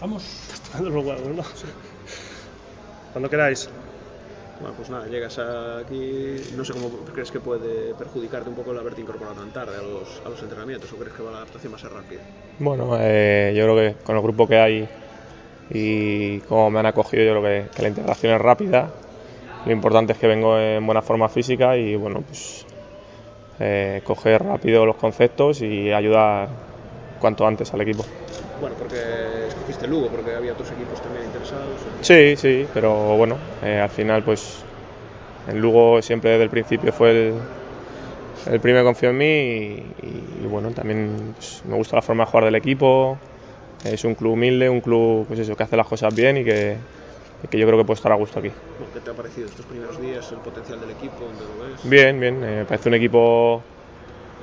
Vamos. Dando los huevos, ¿no? Cuando queráis. Bueno, pues nada, llegas aquí, no sé cómo crees que puede perjudicarte un poco el haberte incorporado tan tarde a los, a los entrenamientos o crees que la adaptación va a ser rápida. Bueno, eh, yo creo que con el grupo que hay y cómo me han acogido, yo creo que, que la integración es rápida. Lo importante es que vengo en buena forma física y bueno, pues eh, coger rápido los conceptos y ayudar cuanto antes al equipo. Bueno, porque escogiste Lugo, porque había otros equipos también interesados. Sí, sí, pero bueno, eh, al final pues en Lugo siempre desde el principio fue el, el primero que confió en mí y, y, bueno, también pues, me gusta la forma de jugar del equipo, es un club humilde, un club pues eso, que hace las cosas bien y que, y que yo creo que puedo estar a gusto aquí. ¿Qué te ha parecido estos primeros días, el potencial del equipo, dónde lo ves? Bien, bien, eh, parece un equipo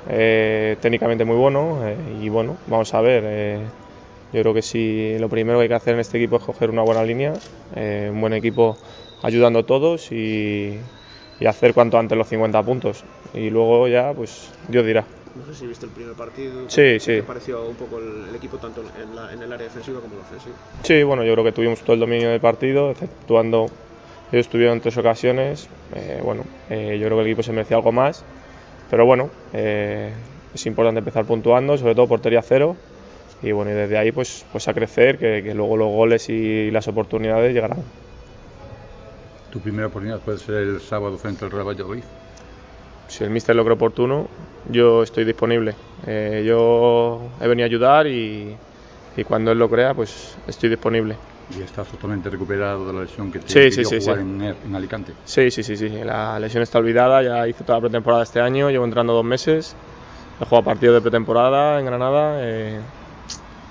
eh, técnicamente muy bueno eh, y bueno, vamos a ver. eh, yo creo que sí, lo primero que hay que hacer en este equipo es coger una buena línea, eh, un buen equipo ayudando a todos y, y hacer cuanto antes los 50 puntos. Y luego ya, pues Dios dirá. No sé si viste el primer partido. Sí, ¿qué sí. te pareció un poco el, el equipo tanto en, la- en el área defensiva como en la ofensiva? Sí, bueno, yo creo que tuvimos todo el dominio del partido, exceptuando ellos estuvieron en tres ocasiones. eh, bueno, eh, yo creo que el equipo se merecía algo más, pero bueno, eh, es importante empezar puntuando, sobre todo portería cero. Y bueno, y desde ahí pues, pues a crecer, que, que luego los goles y las oportunidades llegarán. Tu primera oportunidad puede ser el sábado frente al Real Valladolid. Si el míster lo cree oportuno, yo estoy disponible. Eh, yo he venido a ayudar y, y cuando él lo crea, pues estoy disponible. Y estás totalmente recuperado de la lesión que te Sí, sí, impidió sí, jugar. En, en Alicante. Sí, sí, sí, sí. La lesión está olvidada, ya hice toda la pretemporada este año, llevo entrando dos meses, he jugado partidos de pretemporada en Granada, eh,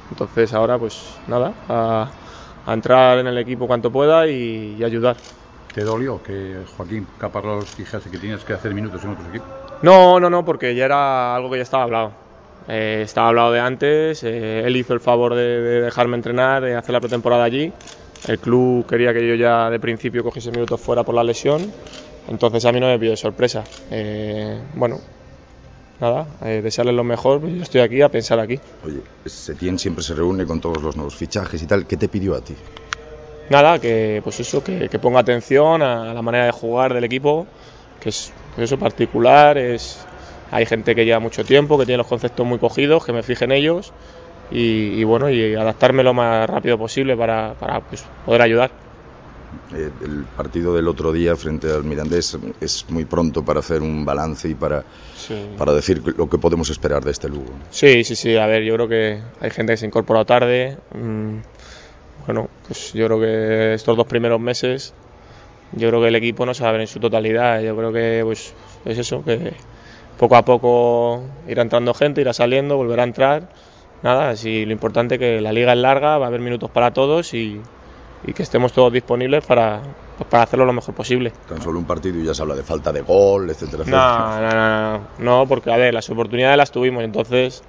entonces ahora pues nada, a, a entrar en el equipo cuanto pueda y, y ayudar. ¿Te dolió que Joaquín Caparrós dijese que tienes que hacer minutos en otros equipos? No, no, no, porque ya era algo que ya estaba hablado. Eh, estaba hablado de antes, eh, él hizo el favor de, de dejarme entrenar, de hacer la pretemporada allí. El club quería que yo ya de principio cogiese minutos fuera por la lesión, entonces a mí no me pidió sorpresa. Eh, bueno, nada, eh, desearles lo mejor, yo estoy aquí a pensar aquí. Oye, Setién siempre se reúne con todos los nuevos fichajes y tal. ¿Qué te pidió a ti? Nada, que pues eso, que, que ponga atención a la manera de jugar del equipo, que es pues eso particular, es hay gente que lleva mucho tiempo, que tiene los conceptos muy cogidos, que me fije en ellos y, y bueno, y adaptarme lo más rápido posible para, para, pues, poder ayudar. Eh, el partido del otro día frente al Mirandés es muy pronto para hacer un balance y para, para decir lo que podemos esperar de este Lugo. Sí, sí, sí, a ver, yo creo que hay gente que se ha incorporado tarde. mm, bueno, pues yo creo que estos dos primeros meses, yo creo que el equipo no se va a ver en su totalidad. Yo creo que pues es eso, que poco a poco irá entrando gente, irá saliendo, volverá a entrar. Nada, si lo importante es que la liga es larga, va a haber minutos para todos y, y que estemos todos disponibles para, pues, para hacerlo lo mejor posible. Tan solo un partido y ya se habla de falta de gol, etcétera, No, etcétera. no, no, no, no, porque a ver, las oportunidades las tuvimos, entonces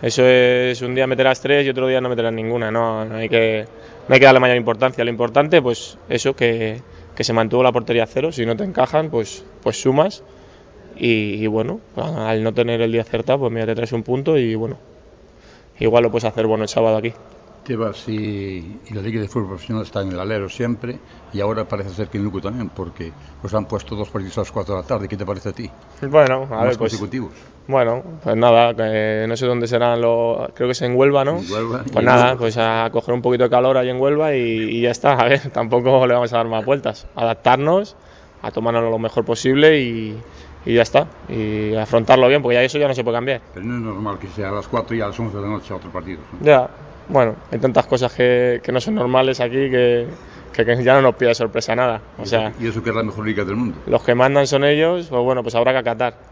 eso es un día meterás tres y otro día no meterás ninguna, no, no hay que no hay que darle mayor importancia. Lo importante, pues eso, que, que se mantuvo la portería a cero, si no te encajan, pues, pues sumas y, y bueno, al no tener el día acertado, pues mira, te traes un punto y bueno, igual lo puedes hacer bueno el sábado aquí. Te vas y, y la Liga de Fútbol Profesional está en el alero siempre y ahora parece ser que en Lugo también porque os han puesto dos partidos a las 4 de la tarde. ¿Qué te parece a ti? Bueno, a Más ver, pues consecutivos. Bueno, pues nada, que no sé dónde serán los. Creo que es en Huelva, ¿no? En Huelva. Pues nada, luego- pues a coger un poquito de calor ahí en Huelva y, y ya está. A ver, tampoco le vamos a dar más vueltas. Adaptarnos, a tomarnos lo mejor posible y, y ya está. Y afrontarlo bien, porque ya eso ya no se puede cambiar. Pero no es normal que sea a las 4 y a las 11 de la noche a otro partido. ¿no? Ya, bueno, hay tantas cosas que, que no son normales aquí que, que, que ya no nos pide sorpresa nada. O sea, y eso que es la mejor liga del mundo. los que mandan son ellos, pues bueno, pues habrá que acatar.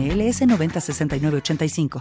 906985.